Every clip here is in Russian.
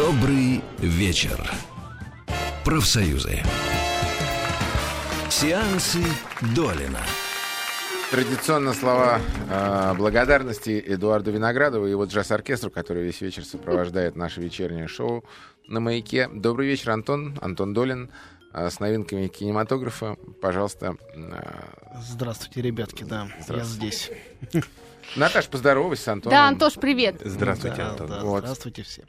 Добрый вечер. Профсоюзы. Сеансы Долина. Традиционно слова э, благодарности Эдуарду Виноградову и его джаз-оркестру, который весь вечер сопровождает наше вечернее шоу на «Маяке». Добрый вечер, Антон. Антон Долин э, с новинками кинематографа. Пожалуйста. Э... Здравствуйте, ребятки, да, я здесь. Наташ, поздоровайся с Антоном. Да, Антош, привет. Здравствуйте, Да, Антон. да, Вот. Здравствуйте все.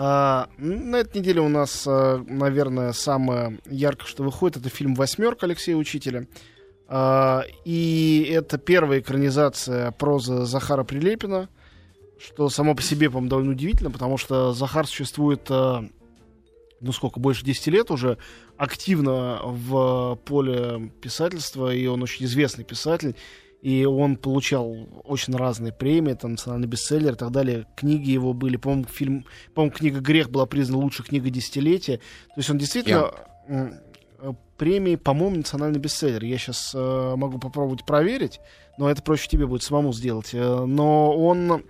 А, на этой неделе у нас, а, наверное, самое яркое, что выходит, это фильм «Восьмерка» Алексея Учителя. А, и это первая экранизация прозы Захара Прилепина, что само по себе, по-моему, довольно удивительно, потому что Захар существует, ну сколько, больше 10 лет уже, активно в поле писательства, и он очень известный писатель. И он получал очень разные премии, там, национальный бестселлер и так далее. Книги его были, по-моему, фильм, по-моему, книга «Грех» была признана лучшей книгой десятилетия. То есть он действительно... э, Премии, по-моему, национальный бестселлер. Я сейчас могу попробовать проверить, но это проще тебе будет самому сделать. Э, но он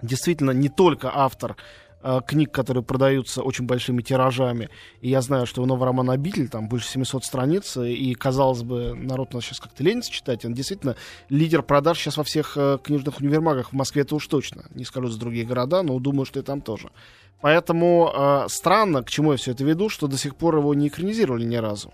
действительно не только автор э, книг, которые продаются очень большими тиражами. И я знаю, что у нового романа «Обитель» там больше 700 страниц, и, казалось бы, народ у нас сейчас как-то ленится читать. Он действительно лидер продаж сейчас во всех э, книжных универмагах. В Москве это уж точно. Не скажу за другие города, но думаю, что и там тоже. Поэтому э, странно, к чему я все это веду, что до сих пор его не экранизировали ни разу.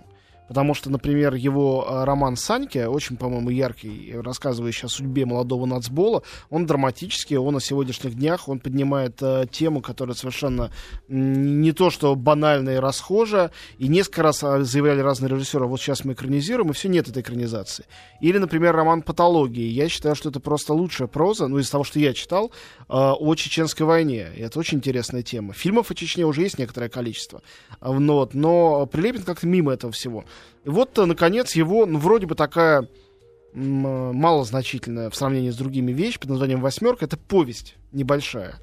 Потому что, например, его э, роман «Санька», очень, по-моему, яркий, рассказывающий о судьбе молодого нацбола, он драматический, он о сегодняшних днях, он поднимает э, тему, которая совершенно не то, что банальная и расхожая, и несколько раз э, заявляли разные режиссеры, вот сейчас мы экранизируем, и все, нет этой экранизации. Или, например, роман «Патологии». Я считаю, что это просто лучшая проза, ну, из того, что я читал, э, о чеченской войне. И это очень интересная тема. Фильмов о Чечне уже есть некоторое количество. А, ну вот, но Прилепин как-то мимо этого всего. И вот, э, наконец, его, ну, вроде бы такая э, малозначительная в сравнении с другими вещь под названием «Восьмерка». Это повесть небольшая.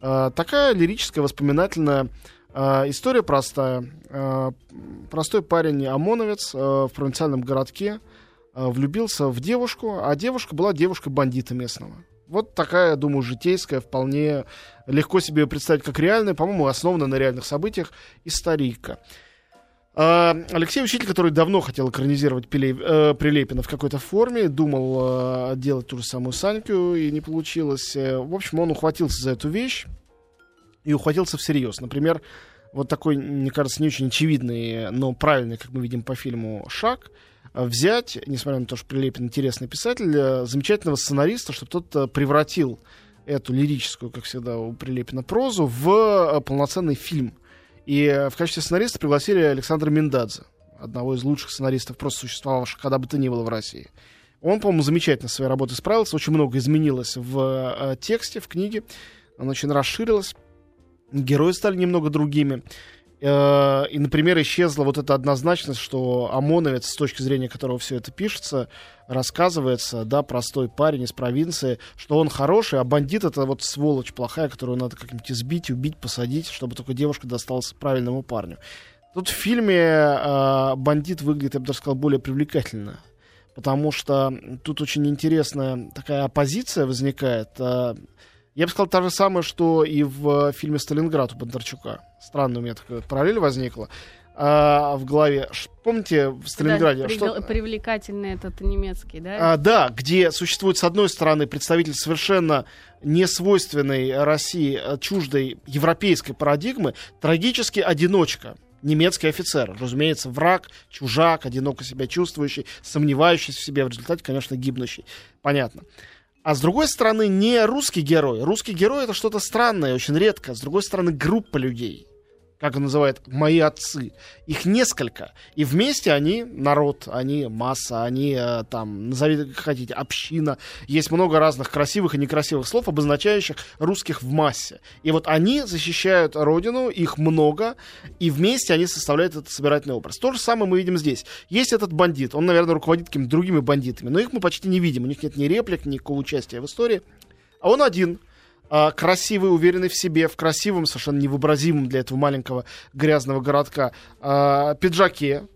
Э, такая лирическая, воспоминательная э, история простая. Э, простой парень ОМОНовец э, в провинциальном городке влюбился в девушку, а девушка была девушкой бандита местного. Вот такая, думаю, житейская, вполне легко себе представить как реальная, по-моему, основана на реальных событиях историка. А, Алексей Учитель, который давно хотел экранизировать Пиле- э, Прилепина в какой-то форме, думал э, делать ту же самую Саньку, и не получилось. Э, В общем, он ухватился за эту вещь и ухватился всерьез. Например, вот такой, мне кажется, не очень очевидный, но правильный, как мы видим по фильму, шаг взять, несмотря на то, что Прилепин интересный писатель, э, замечательного сценариста, чтобы тот э, превратил эту лирическую, как всегда, у Прилепина прозу в полноценный фильм. И э, в качестве сценариста пригласили Александра Миндадзе, одного из лучших сценаристов, просто существовавших когда бы то ни было в России. Он, по-моему, замечательно своей работой справился, очень много изменилось в э, тексте, в книге, она очень расширилась, герои стали немного другими. Э, И, например, исчезла вот эта однозначность, что ОМОНовец, с точки зрения которого все это пишется, рассказывается, да, простой парень из провинции, что он хороший, а бандит это вот сволочь плохая, которую надо как-нибудь избить, убить, посадить, чтобы только девушка досталась правильному парню. Тут в фильме э, бандит выглядит, я бы даже сказал, более привлекательно. Потому что тут очень интересная такая оппозиция возникает. Э, я бы сказал, та же самая, что и в фильме «Сталинград» у Бондарчука. Странно у меня такая параллель возникла. А, в голове. Ш- Помните в Сталинграде? Да, что- Привлекательный этот немецкий, да? а, да, где существует, с одной стороны, представитель совершенно несвойственной России, э, чуждой европейской парадигмы, трагически одиночка. Немецкий офицер, разумеется, враг, чужак, одиноко себя чувствующий, сомневающийся в себе, в результате, конечно, гибнущий. Понятно. А с другой стороны, не русский герой. Русский герой это что-то странное, очень редко. С другой стороны, группа людей. Как он называет, мои отцы. Их несколько. И вместе они народ, они масса, они э, там, назовите как хотите, община. Есть много разных красивых и некрасивых слов, обозначающих русских в массе. И вот они защищают родину, их много, и вместе они составляют этот собирательный образ. То же самое мы видим здесь. Есть этот бандит, он, наверное, руководит какими-то другими бандитами, но их мы почти не видим. У них нет ни реплик, ни никакого участия в истории. А он один красивый, уверенный в себе, в красивом, совершенно невообразимом для этого маленького грязного городка а, пиджаке,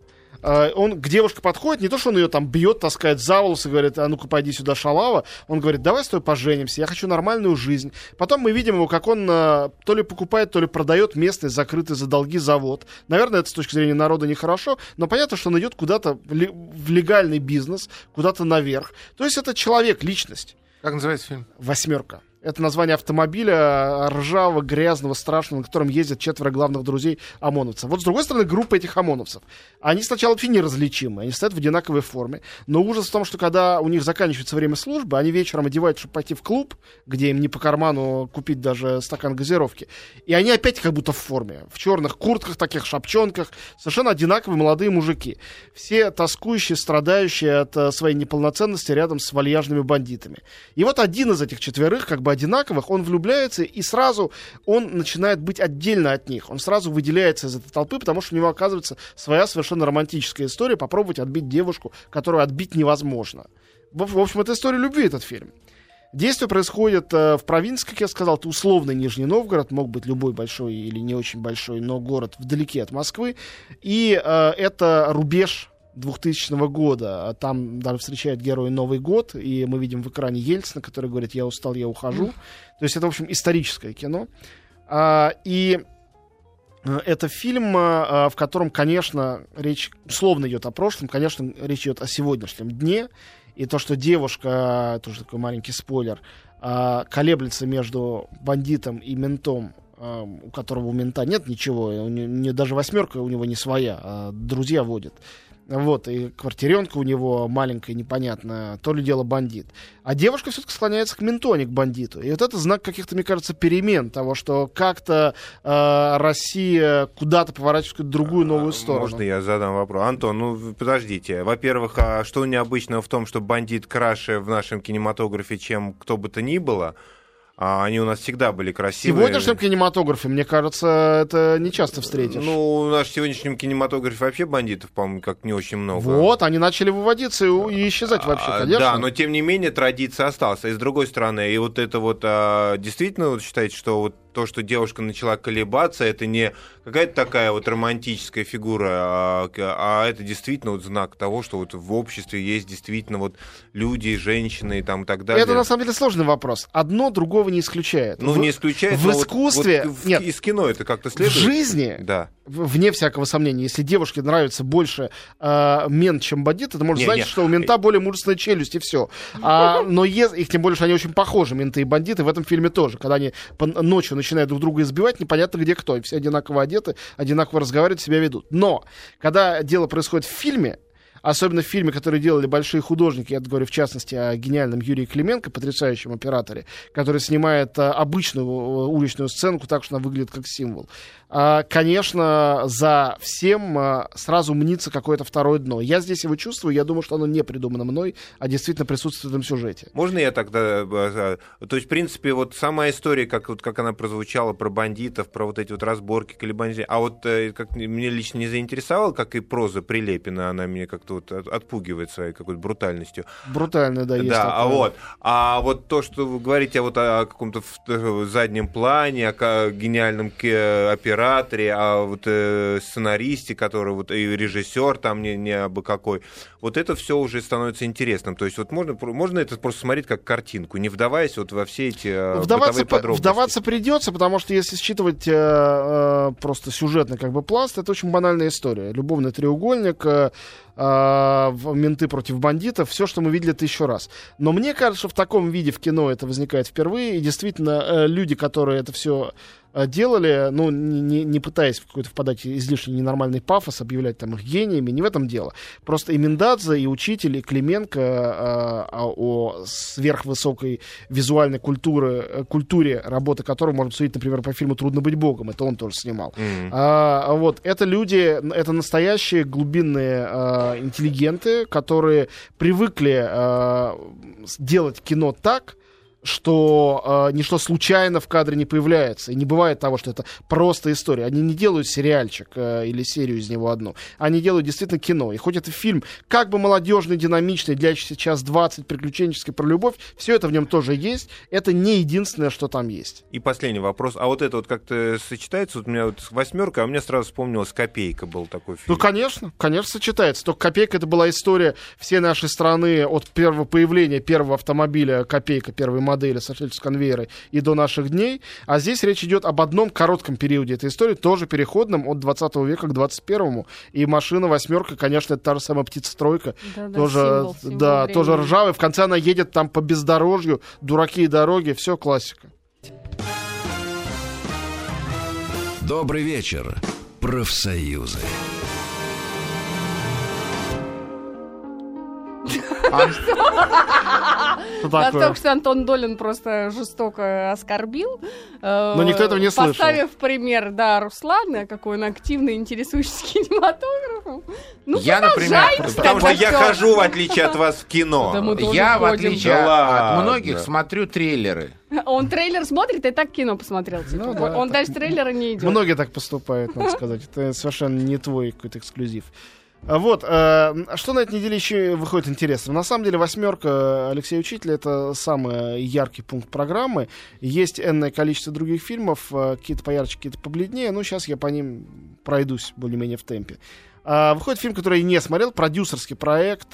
э, он к девушке подходит, не то, что он ее там бьет, таскает за волосы, говорит, а ну-ка пойди сюда, шалава. Он говорит, давай с тобой поженимся, я хочу нормальную жизнь. Потом мы видим его, как он то ли покупает, то ли продает местный закрытый за долги завод. Наверное, это с точки зрения народа нехорошо, но понятно, что он идет куда-то в легальный бизнес, куда-то наверх. То есть это человек, личность. Как называется фильм? Восьмерка. Это название автомобиля ржавого, грязного, страшного, на котором ездят четверо главных друзей ОМОНовцев. Вот с другой стороны, группа этих ОМОНовцев. Они сначала вообще неразличимы, они стоят в одинаковой форме. Но ужас в том, что когда у них заканчивается время службы, они вечером одеваются, чтобы пойти в клуб, где им не по карману купить даже стакан газировки. И они опять как будто в форме. В черных куртках, таких шапчонках. Совершенно одинаковые молодые мужики. Все тоскующие, страдающие от э, своей неполноценности рядом с вальяжными бандитами. И вот один из этих четверых, как бы одинаковых, он влюбляется, и сразу он начинает быть отдельно от них. Он сразу выделяется из этой толпы, потому что у него оказывается своя совершенно романтическая история, попробовать отбить девушку, которую отбить невозможно. В, в общем, это история любви, этот фильм. Действие происходит э, в провинции, как я сказал, это условный Нижний Новгород, мог быть любой большой или не очень большой, но город вдалеке от Москвы. И э, это рубеж 2000 года. А Там даже встречает герои Новый год, и мы видим в экране Ельцина, который говорит, я устал, я ухожу. То есть это, в общем, историческое кино. А, и э, это фильм, э, в котором, конечно, речь условно идет о прошлом, конечно, речь идет о сегодняшнем дне. И то, что девушка, тоже такой маленький спойлер, а, колеблется между бандитом и ментом, а, у которого у мента нет ничего, у не, не- даже восьмерка у него не своя, а друзья водят. Вот, и квартиренка у него маленькая, непонятная, то ли дело бандит. А девушка все-таки склоняется к менту, а не к бандиту. И вот это знак каких-то, мне кажется, перемен того, что как-то э, Россия куда-то поворачивает в другую новую сторону. Можно я задам вопрос? Антон, ну подождите. Во-первых, а что необычного в том, что бандит краше в нашем кинематографе, чем кто бы то ни было? А они у нас всегда были В красивые. сегодняшнем кинематографе, мне кажется, это не часто встретишь. Ну, в нашем сегодняшнем кинематографе вообще бандитов, по-моему, как не очень много. вот, они начали выводиться и, и исчезать вообще, А, конечно. Да, но тем не менее традиция осталась. И с другой стороны, и вот это вот а, действительно вот считаете, что вот то, что девушка начала колебаться, это не какая-то такая вот романтическая фигура, а, а это действительно вот знак того, что вот в обществе есть действительно вот люди, женщины и там и так далее. Это на самом деле сложный вопрос. Одно другого не исключает. ну, В- не исключает, в но вот- искусстве- вот в- нет. из кино это как-то В следует. жизни, Да. в- вне всякого сомнения, если девушке нравится больше э, мент, чем бандит, это может Не, значить, не. что у мента более мужественная челюсть и все. А, но ес- их тем более, что они очень похожи, менты и бандиты, в этом фильме тоже. Когда они по- ночью начинают друг друга избивать, непонятно где кто. И все одинаково одеты, одинаково разговаривают, себя ведут. Но, когда дело происходит в фильме, особенно в фильме, который делали большие художники, я говорю в частности о гениальном Юрии Клименко, потрясающем операторе, который снимает а, обычную э, уличную сценку так, что она выглядит как символ. А, конечно, за всем а, сразу мнится какое-то второе дно. Я здесь его чувствую, я думаю, что оно не придумано мной, а действительно присутствует в этом сюжете. Можно я тогда... э, э, То есть, в принципе, вот сама история, как, вот, как она прозвучала про бандитов, про вот эти вот разборки, колебания, а вот э, как мне лично не заинтересовала, как и проза Прилепина, она меня как-то вот от- отпугивает своей какой-то брутальностью. Брутально, да, есть да, а такое. вот, а вот то, что вы говорите вот о каком-то э, заднем плане, о гениальном операторе, о вот э, сценаристе, который вот и режиссер там не, не абы какой, вот это все уже становится интересным. То есть вот можно можно это просто смотреть как картинку, не вдаваясь вот во все эти э, Вдаваться, подробности. вдаваться придется, потому что если считывать э, просто сюжетный как бы пласт, это очень банальная история. Любовный треугольник, э, в- менты против бандитов, все, что мы видели тысячу раз. Но мне кажется, в таком виде в кино это возникает впервые, и действительно э, люди, которые это все делали, ну, не, не- пытаясь в какой-то впадать излишне ненормальный пафос, объявлять там их гениями, не в этом дело. Просто и Миндадзе, и учитель, и Клименко э, а, о сверхвысокой визуальной культуры, э, культуре, работы которого можно судить, например, по фильму «Трудно быть богом», это он тоже снимал. Мгм. А, вот, это люди, это настоящие глубинные а, интеллигенты, которые привыкли а, делать кино так, что э, ничто случайно в кадре не появляется. И не бывает того, что это просто история. Они не делают сериальчик э, или серию из него одну. Они делают действительно кино. И хоть это фильм как бы молодежный, динамичный, длящийся час 20, приключенческий про любовь, все это в нем тоже есть. Это не единственное, что там есть. И последний вопрос. А вот это вот как-то сочетается? Вот у меня вот восьмерка, а мне сразу вспомнилась «Копейка» был такой фильм. Ну, конечно, конечно, сочетается. Только «Копейка» это была история всей нашей страны от первого появления первого автомобиля «Копейка», первой модели, сошедшей с конвейера, и до наших дней. А здесь речь идет об одном коротком периоде этой истории, тоже переходном от 20 века к 21. И машина «восьмерка», конечно, это та же самая птица-стройка. Да-да, тоже, символ, символ да, времени. тоже ржавый. В конце она едет там по бездорожью, дураки и дороги, все классика. Добрый вечер, профсоюзы. Что Да, такое? только что Антон Долин просто жестоко оскорбил. э, Но никто этого не слышал. Поставив пример, да, Руслана, какой он активно интересующийся кинематографом. Ну, Я, например, Потому что я хожу, в отличие от вас, в кино. Я, в отличие от многих, смотрю трейлеры. Он трейлер смотрит и так кино посмотрел. типа. Ну да, он так. дальше трейлера не идет. Многие так поступают, надо сказать. Это совершенно не твой какой-то эксклюзив. Вот, э, что на этой неделе еще выходит интересно? На самом деле, восьмерка Алексея Учителя это самый яркий пункт программы. Есть энное количество других фильмов, э, какие-то поярче, какие-то побледнее. Ну, сейчас я по ним пройдусь более-менее в темпе. А, выходит фильм, который я не смотрел, продюсерский проект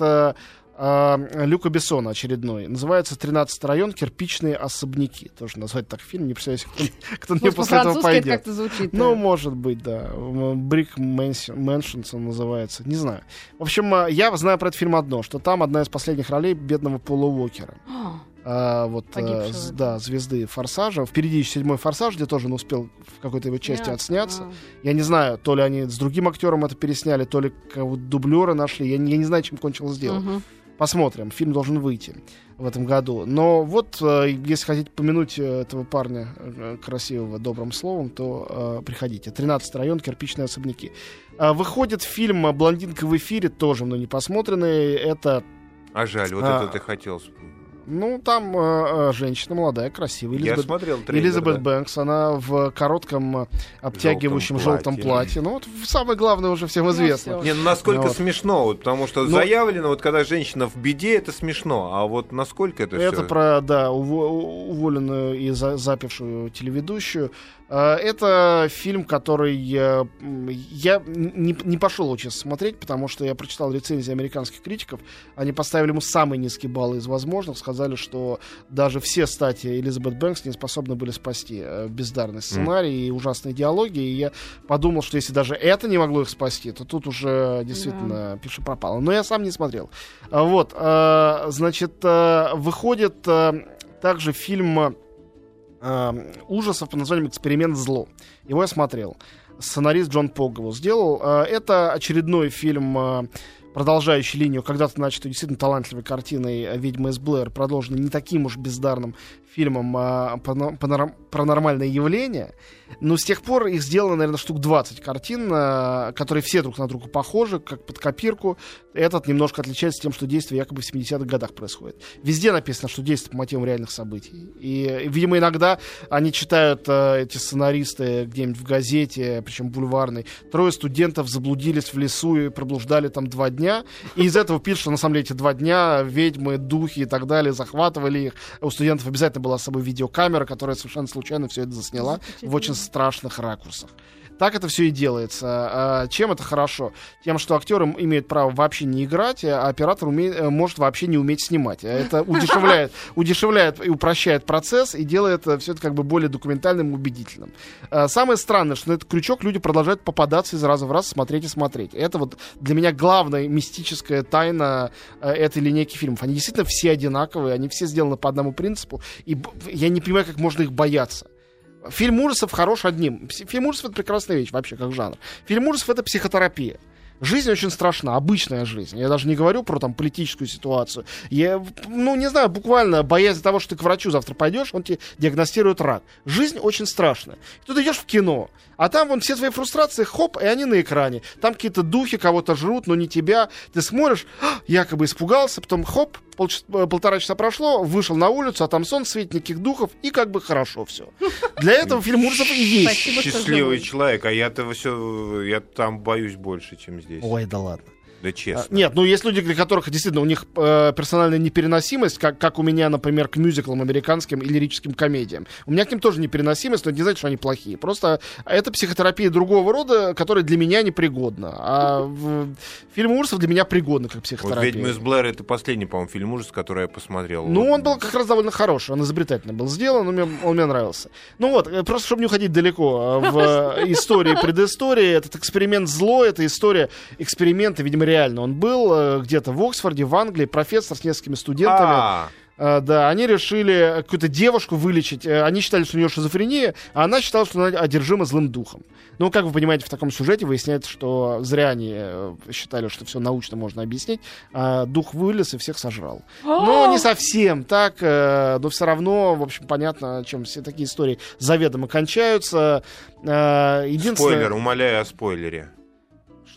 э, Люка Бессона очередной. Называется «13 район. Кирпичные особняки». Тоже назвать так фильм. Не представляю, кто, кто мне после этого пойдет. как-то звучит. Ну, может быть, да. Brick Mansions он называется. Не знаю. В общем, а, я знаю про этот фильм одно, что там одна из последних ролей бедного Пола Уокера. А, А, вот, Погибшего, с- да. звезды Форсажа. Впереди еще седьмой Форсаж, где тоже он успел в какой-то его части ясно. отсняться. А. Я не знаю, то ли они с другим актером это пересняли, то ли дублера нашли. Я, не- я не знаю, чем кончилось дело. Мгм. Посмотрим. Фильм должен выйти в этом году. Но вот, э, если хотите помянуть э, этого парня э, красивого добрым словом, то приходите. 13 район, кирпичные особняки. А, Выходит фильм «Блондинка в эфире», тоже мной не посмотренный. Это, А жаль, вот А, это ты хотел. вспомнить. Ну, там э, э, женщина молодая, красивая. Я Элизабет, смотрел трейлер. Элизабет да. Бэнкс, она в коротком э, обтягивающем желтом Желтом платье. Ну, вот самое главное уже всем Ну, известно. Не, ну насколько Ну, вот. смешно, вот, потому что Ну- заявлено, вот когда женщина в беде, это смешно, а вот насколько это, Это всё- про, да, уво- уволенную и за- запившую телеведущую. Э, Это фильм, который я, я не, не пошел очень смотреть, потому что я прочитал рецензии американских критиков. Они поставили ему самые низкие баллы из возможных. Сказали, что даже все стати Элизабет Бэнкс не способны были спасти э, бездарный сценарий и ужасные диалоги. И я подумал, что если даже это не могло их спасти, то тут уже действительно пиши пропало. Но я сам не смотрел. А, Вот, э, значит, э, выходит также фильм ужасов под названием «Эксперимент зло». Его я смотрел. Сценарист Джон Пог его сделал. Это очередной фильм, продолжающий линию когда-то начатой действительно талантливой картиной «Ведьма из Блэр», продолженный не таким уж бездарным фильмом а, пано- панорам- «Паранормальное явление». Но с тех пор их сделано, наверное, штук 20 картин, э, которые все друг на друга похожи, как под копирку. Этот немножко отличается тем, что действие якобы в 70-х годах происходит. Везде написано, что действие по мотивам реальных событий. И, видимо, иногда они читают э, эти сценаристы где-нибудь в газете, причем бульварной. Трое студентов заблудились в лесу и проблуждали там два дня. И из этого пишут, что на самом деле эти два дня ведьмы, духи и так далее захватывали их. У студентов обязательно была с собой видеокамера, которая совершенно случайно все это засняла в очень страшных ракурсах. Так это все и делается. А, Чем это хорошо? Тем, что актеры имеют право вообще не играть, а оператор уме- э, может вообще не уметь снимать. Это удешевляет, удешевляет и упрощает процесс и делает все это как бы более документальным и убедительным. А, Самое странное, что на этот крючок люди продолжают попадаться из раза в раз, смотреть и смотреть. Это вот для меня главная мистическая тайна э, этой линейки фильмов. Они действительно все одинаковые, они все сделаны по одному принципу, и я не понимаю, как можно их бояться. Фильм ужасов хорош одним. Фильм ужасов это прекрасная вещь вообще, как жанр. Фильм ужасов это психотерапия. Жизнь очень страшна, обычная жизнь. Я даже не говорю про там политическую ситуацию. Я, ну, не знаю, буквально боязнь того, что ты к врачу завтра пойдешь, он тебе диагностирует рак. Жизнь очень страшная. И тут идешь в кино, а там вон все твои фрустрации, хоп, и они на экране. Там какие-то духи кого-то жрут, но не тебя. Ты смотришь, «А, якобы испугался, потом хоп, полчаса- э, полтора часа прошло, вышел на улицу, а там сон, светит никаких духов, и как бы хорошо все. Для этого фильм ужасов и есть. Спасибо, Счастливый человек, а я-то все, я там боюсь больше, чем здесь. Ой, да ладно. Да честно. Нет, ну есть люди, для которых действительно у них э, персональная непереносимость, как, как у меня, например, к мюзиклам американским и лирическим комедиям. У меня к ним тоже непереносимость, но это не значит, что они плохие. Просто это психотерапия другого рода, которая для меня непригодна. А в, фильм ужасов для меня пригодны как Вот психотерапия. «Ведьма из Блэр» — это последний, по-моему, фильм ужас, который я посмотрел. Ну, Вот. он был как раз довольно хороший, он изобретательно был сделан, он мне, он мне нравился. Ну вот, э, просто чтобы не уходить далеко э, в истории, предыстории, этот эксперимент зло, это история эксперимента, видимо, реально. Он был э, где-то в Оксфорде, в Англии, профессор с несколькими студентами. А, Э, Да, они решили какую-то девушку вылечить. Э, Они считали, что у нее шизофрения, а она считала, что она одержима злым духом. Ну, как вы понимаете, в таком сюжете выясняется, что зря они э, считали, что все научно можно объяснить. А дух вылез и всех сожрал. Ну, не совсем так, э, но все равно, в общем, понятно, чем все такие истории заведомо кончаются. Э, Единственное... спойлер, умоляю о спойлере.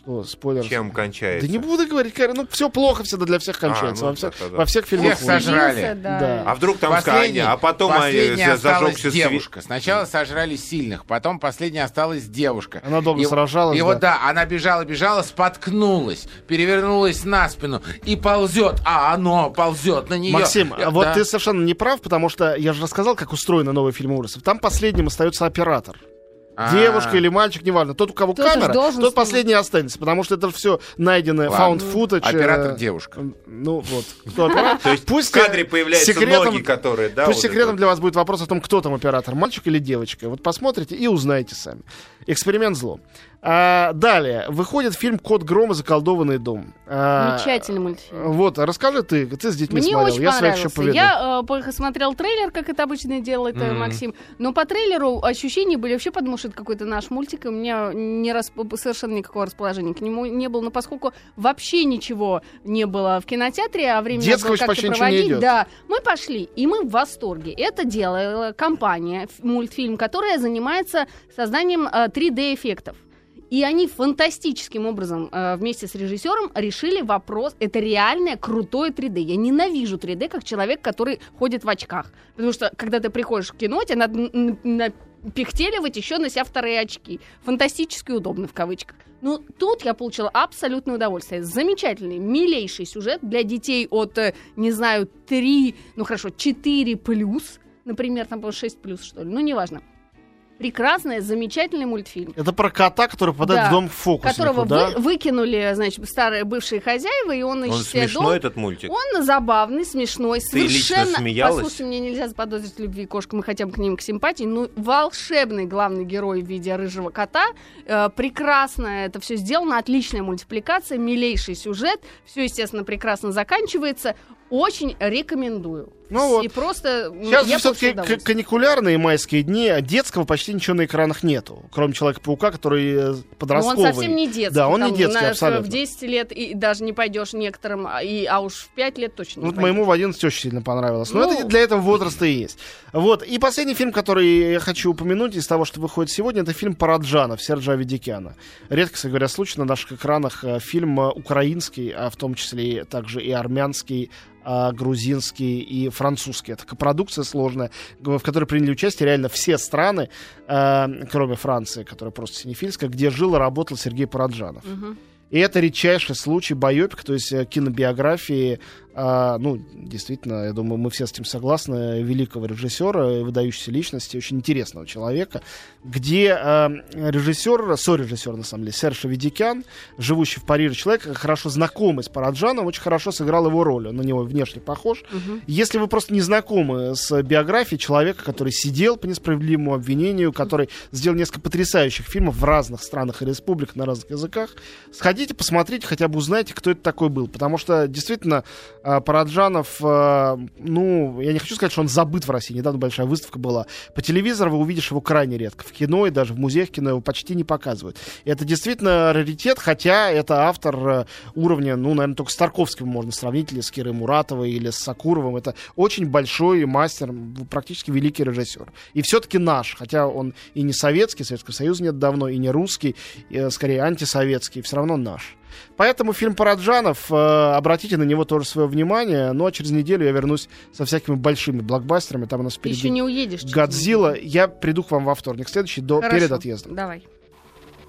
Что, спойлер? Чем кончается? Да не буду говорить, ну все плохо всегда для всех кончается. ну, во, всех, во всех фильмах. Всех сожрали. Да. Да. А вдруг там Последний- Аня, а потом осталась зажегся девушка. Сначала сожрали сильных, потом последняя осталась девушка. Она долго И- сражалась, И да. вот да, она бежала, бежала, споткнулась, перевернулась на спину и ползет. А оно ползет на нее. Максим, Э, а вот да. ты совершенно не прав, потому что я же рассказал, как устроены новые фильмы ужасов. Там последним остается оператор. А. Девушка или мальчик, неважно. Тот, у кого Кто-то ж камера, тот последний останется, потому что это все найдено Ладно. found footage. э, Оператор девушка. Ну вот, кто оператор? То есть Пусть в кадре появляются секретом- ноги, которые, да? Пусть вот секретом это для вас будет вопрос о том, кто там оператор, мальчик или девочка. Вот посмотрите и узнаете сами. Эксперимент зло. А, далее. Выходит фильм «Кот Грома. Заколдованный дом». А, Замечательный мультфильм. Вот, расскажи ты, ты с детьми Мне смотрел, очень я своих еще понравился. поведу. Я э, посмотрел трейлер, как это обычно делает Мгм. Максим. Но по трейлеру ощущения были вообще, потому что это какой-то наш мультик, и у меня не рас- совершенно никакого расположения к нему не было. Но поскольку вообще ничего не было в кинотеатре, а времени Детского было как-то почти ничего не проводить, идет. да, мы пошли, и мы в восторге. Это делала компания, мультфильм, которая занимается созданием э, 3D-эффектов. И они фантастическим образом э, вместе с режиссером решили вопрос. Это реальное крутое 3D. Я ненавижу 3D как человек, который ходит в очках. Потому что, когда ты приходишь в кино, тебе надо напихтеливать еще на себя вторые очки. Фантастически удобно в кавычках. Ну, тут я получила абсолютное удовольствие. Замечательный, милейший сюжет для детей от, э, не знаю, 3, ну хорошо, 4 плюс. Например, там, по-моему, 6 плюс, что ли. Ну, неважно. Прекрасный, замечательный мультфильм Это про кота, который попадает Да, в дом фокуснику, которого да? вы- выкинули, значит, старые бывшие хозяева, и он Он ищет себе смешной, дом. этот мультик? Он забавный, смешной, Ты лично совершенно... смеялась? Послушайте, мне нельзя заподозрить любви кошкам и хотя бы к ним к симпатии, но волшебный главный герой в виде рыжего кота. Э, прекрасно это все сделано, отличная мультипликация, милейший сюжет, все, естественно, прекрасно заканчивается. Очень рекомендую. Ну вот. И просто... Сейчас я все-таки каникулярные майские дни, а детского почти ничего на экранах нету, кроме Человека-паука, который э, Но он подростковый. совсем не детский. Да, он там не детский, на- абсолютно. В 10 лет и даже не пойдешь некоторым, а, и, а уж в 5 лет точно Вот пойдешь. моему в 11 очень сильно понравилось. Но Ну. это для этого возраста и есть. Вот. И последний фильм, который я хочу упомянуть из того, что выходит сегодня, это фильм Параджанов Серджа Авидикяна. Редко, кстати говоря, случай на наших экранах э, фильм э, украинский, а в том числе также и армянский, а, грузинский и французский. Это продукция сложная, в которой приняли участие реально все страны, э, кроме Франции, которая просто синефильская, где жил и работал Сергей Параджанов. Мгм. И это редчайший случай байопик, то есть э, кинобиографии, а, ну, действительно, я думаю, мы все с этим согласны, великого режиссера, выдающейся личности, очень интересного человека, где э, режиссер, сорежиссер, на самом деле, Серж Ведикян, живущий в Париже человек, хорошо знакомый с Параджаном, очень хорошо сыграл его роль, он на него внешне похож. Мгм. Если вы просто не знакомы с биографией человека, который сидел по несправедливому обвинению, который сделал несколько потрясающих фильмов в разных странах и республиках на разных языках, сходите, посмотрите, хотя бы узнайте, кто это такой был. Потому что действительно а, Параджанов, а, ну, я не хочу сказать, что он забыт в России. Недавно большая выставка была. По телевизору вы увидишь его крайне редко. В кино и даже в музеях кино его почти не показывают. Это действительно раритет, хотя это автор э, уровня, ну, наверное, только с Тарковским можно сравнить, или с Кирой Муратовой, или с Сакуровым. Это очень большой мастер, практически великий режиссер. И все-таки наш, хотя он и не советский, Советского Союза нет давно, и не русский, и, э, скорее антисоветский, все равно наш. Поэтому фильм Параджанов, э, обратите на него тоже свое внимание. Ну а через неделю я вернусь со всякими большими блокбастерами. Там у нас впереди еще не уедешь. Годзилла. Я приду к вам во вторник, следующий, до, перед отъездом. Давай.